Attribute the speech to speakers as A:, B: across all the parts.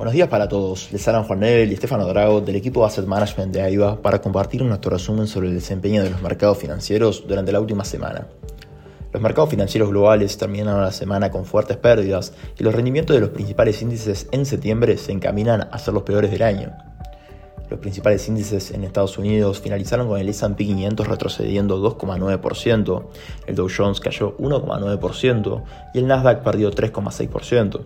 A: Buenos días para todos, les hablan Juan Nebel y Estefano Drago del equipo Asset Management de AIBA para compartir nuestro resumen sobre el desempeño de los mercados financieros durante la última semana. Los mercados financieros globales terminaron la semana con fuertes pérdidas y los rendimientos de los principales índices en septiembre se encaminan a ser los peores del año. Los principales índices en Estados Unidos finalizaron con el S&P 500 retrocediendo 2,9%, el Dow Jones cayó 1,9% y el Nasdaq perdió 3,6%.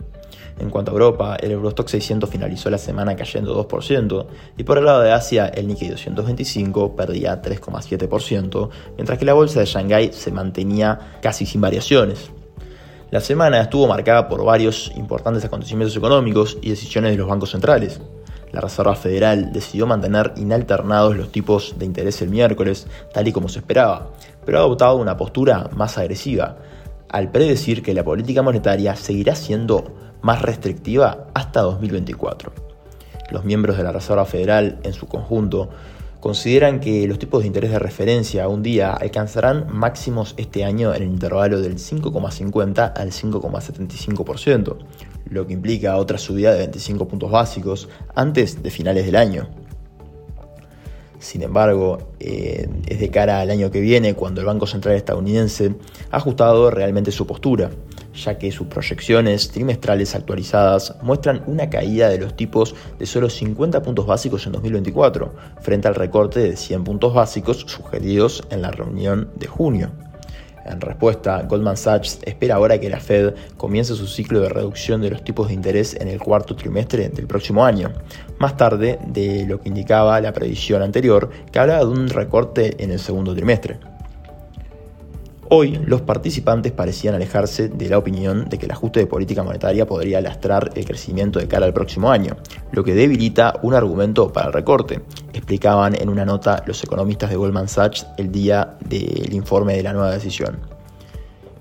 A: En cuanto a Europa, el Eurostock 600 finalizó la semana cayendo 2% y por el lado de Asia el Nikkei 225 perdía 3,7%, mientras que la bolsa de Shanghái se mantenía casi sin variaciones. La semana estuvo marcada por varios importantes acontecimientos económicos y decisiones de los bancos centrales. La Reserva Federal decidió mantener inalternados los tipos de interés el miércoles, tal y como se esperaba, pero ha adoptado una postura más agresiva, al predecir que la política monetaria seguirá siendo más restrictiva hasta 2024. Los miembros de la Reserva Federal, en su conjunto, consideran que los tipos de interés de referencia un día alcanzarán máximos este año en el intervalo del 5,50 al 5,75%, lo que implica otra subida de 25 puntos básicos antes de finales del año. Sin embargo, eh, es de cara al año que viene cuando el Banco Central estadounidense ha ajustado realmente su postura ya que sus proyecciones trimestrales actualizadas muestran una caída de los tipos de solo 50 puntos básicos en 2024, frente al recorte de 100 puntos básicos sugeridos en la reunión de junio. En respuesta, Goldman Sachs espera ahora que la Fed comience su ciclo de reducción de los tipos de interés en el cuarto trimestre del próximo año, más tarde de lo que indicaba la previsión anterior, que hablaba de un recorte en el segundo trimestre. Hoy, los participantes parecían alejarse de la opinión de que el ajuste de política monetaria podría lastrar el crecimiento de cara al próximo año, lo que debilita un argumento para el recorte, explicaban en una nota los economistas de Goldman Sachs el día del informe de la nueva decisión.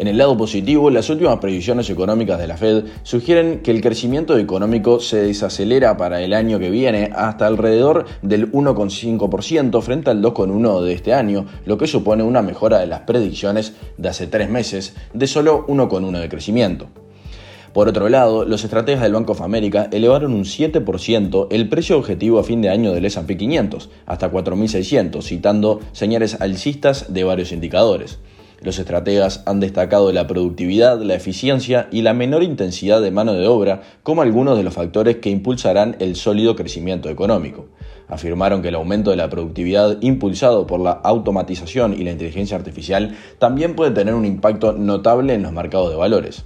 B: En el lado positivo, las últimas previsiones económicas de la Fed sugieren que el crecimiento económico se desacelera para el año que viene hasta alrededor del 1,5% frente al 2,1% de este año, lo que supone una mejora de las predicciones de hace tres meses de solo 1,1% de crecimiento. Por otro lado, los estrategas del Bank of America elevaron un 7% el precio objetivo a fin de año del S&P 500 hasta 4.600, citando señales alcistas de varios indicadores. Los estrategas han destacado la productividad, la eficiencia y la menor intensidad de mano de obra como algunos de los factores que impulsarán el sólido crecimiento económico. Afirmaron que el aumento de la productividad impulsado por la automatización y la inteligencia artificial también puede tener un impacto notable en los mercados de valores.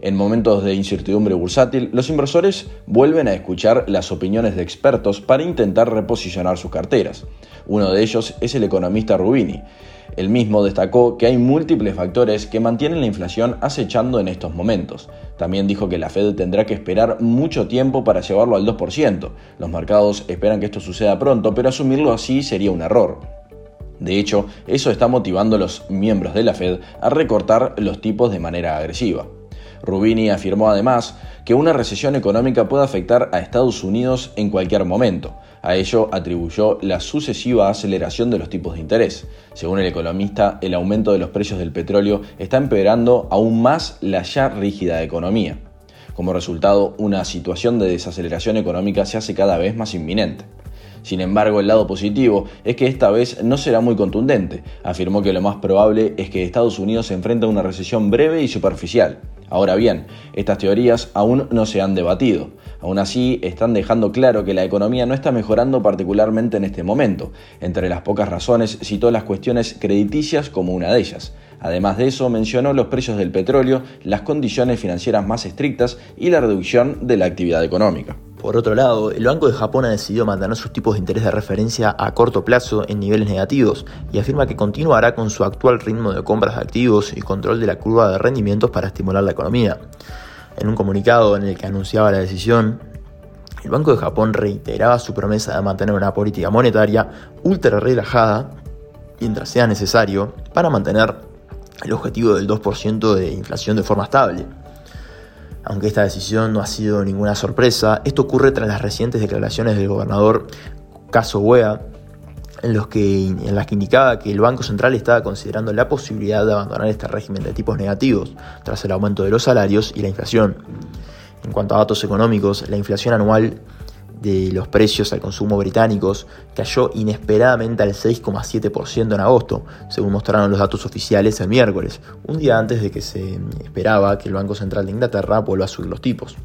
B: En momentos de incertidumbre bursátil, los inversores vuelven a escuchar las opiniones de expertos para intentar reposicionar sus carteras. Uno de ellos es el economista Rubini. El mismo destacó que hay múltiples factores que mantienen la inflación acechando en estos momentos. También dijo que la Fed tendrá que esperar mucho tiempo para llevarlo al 2%. Los mercados esperan que esto suceda pronto, pero asumirlo así sería un error. De hecho, eso está motivando a los miembros de la Fed a recortar los tipos de manera agresiva. Rubini afirmó además que una recesión económica puede afectar a Estados Unidos en cualquier momento. A ello atribuyó la sucesiva aceleración de los tipos de interés. Según el economista, el aumento de los precios del petróleo está empeorando aún más la ya rígida economía. Como resultado, una situación de desaceleración económica se hace cada vez más inminente. Sin embargo, el lado positivo es que esta vez no será muy contundente. Afirmó que lo más probable es que Estados Unidos se enfrente a una recesión breve y superficial. Ahora bien, estas teorías aún no se han debatido. Aún así, están dejando claro que la economía no está mejorando particularmente en este momento. Entre las pocas razones, citó las cuestiones crediticias como una de ellas. Además de eso, mencionó los precios del petróleo, las condiciones financieras más estrictas y la reducción de la actividad económica.
A: Por otro lado, el Banco de Japón ha decidido mantener sus tipos de interés de referencia a corto plazo en niveles negativos y afirma que continuará con su actual ritmo de compras de activos y control de la curva de rendimientos para estimular la economía. En un comunicado en el que anunciaba la decisión, el Banco de Japón reiteraba su promesa de mantener una política monetaria ultra relajada mientras sea necesario para mantener el objetivo del 2% de inflación de forma estable. Aunque esta decisión no ha sido ninguna sorpresa, esto ocurre tras las recientes declaraciones del gobernador Caso Wea, en, los que, en las que indicaba que el Banco Central estaba considerando la posibilidad de abandonar este régimen de tipos negativos tras el aumento de los salarios y la inflación. En cuanto a datos económicos, la inflación anual de los precios al consumo británicos cayó inesperadamente al 6,7% en agosto, según mostraron los datos oficiales el miércoles, un día antes de que se esperaba que el Banco Central de Inglaterra vuelva a subir los tipos.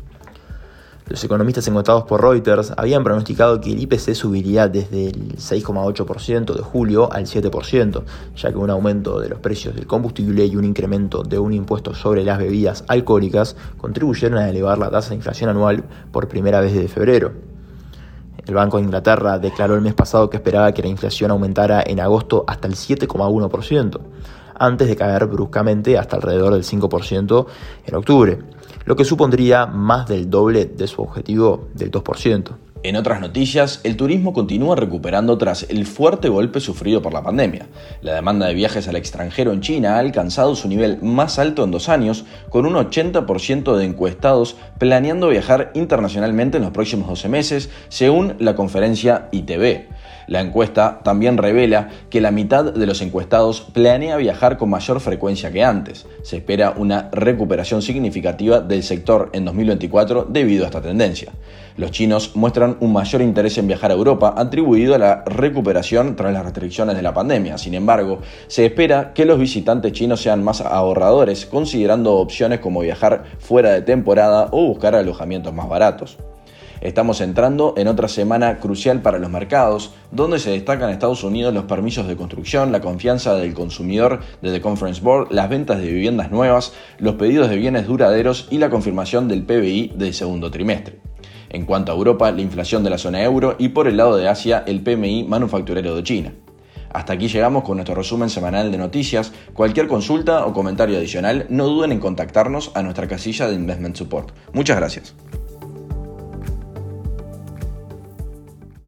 A: Los economistas encontrados por Reuters habían pronosticado que el IPC subiría desde el 6,8% de julio al 7%, ya que un aumento de los precios del combustible y un incremento de un impuesto sobre las bebidas alcohólicas contribuyeron a elevar la tasa de inflación anual por primera vez desde febrero. El Banco de Inglaterra declaró el mes pasado que esperaba que la inflación aumentara en agosto hasta el 7,1%, antes de caer bruscamente hasta alrededor del 5% en octubre lo que supondría más del doble de su objetivo del 2%.
B: En otras noticias, el turismo continúa recuperando tras el fuerte golpe sufrido por la pandemia. La demanda de viajes al extranjero en China ha alcanzado su nivel más alto en dos años, con un 80% de encuestados planeando viajar internacionalmente en los próximos 12 meses, según la conferencia ITV. La encuesta también revela que la mitad de los encuestados planea viajar con mayor frecuencia que antes. Se espera una recuperación significativa del sector en 2024 debido a esta tendencia. Los chinos muestran un mayor interés en viajar a Europa atribuido a la recuperación tras las restricciones de la pandemia. Sin embargo, se espera que los visitantes chinos sean más ahorradores, considerando opciones como viajar fuera de temporada o buscar alojamientos más baratos. Estamos entrando en otra semana crucial para los mercados, donde se destacan en Estados Unidos los permisos de construcción, la confianza del consumidor de The Conference Board, las ventas de viviendas nuevas, los pedidos de bienes duraderos y la confirmación del PBI del segundo trimestre. En cuanto a Europa, la inflación de la zona euro y por el lado de Asia, el PMI manufacturero de China. Hasta aquí llegamos con nuestro resumen semanal de noticias. Cualquier consulta o comentario adicional, no duden en contactarnos a nuestra casilla de Investment Support. Muchas gracias.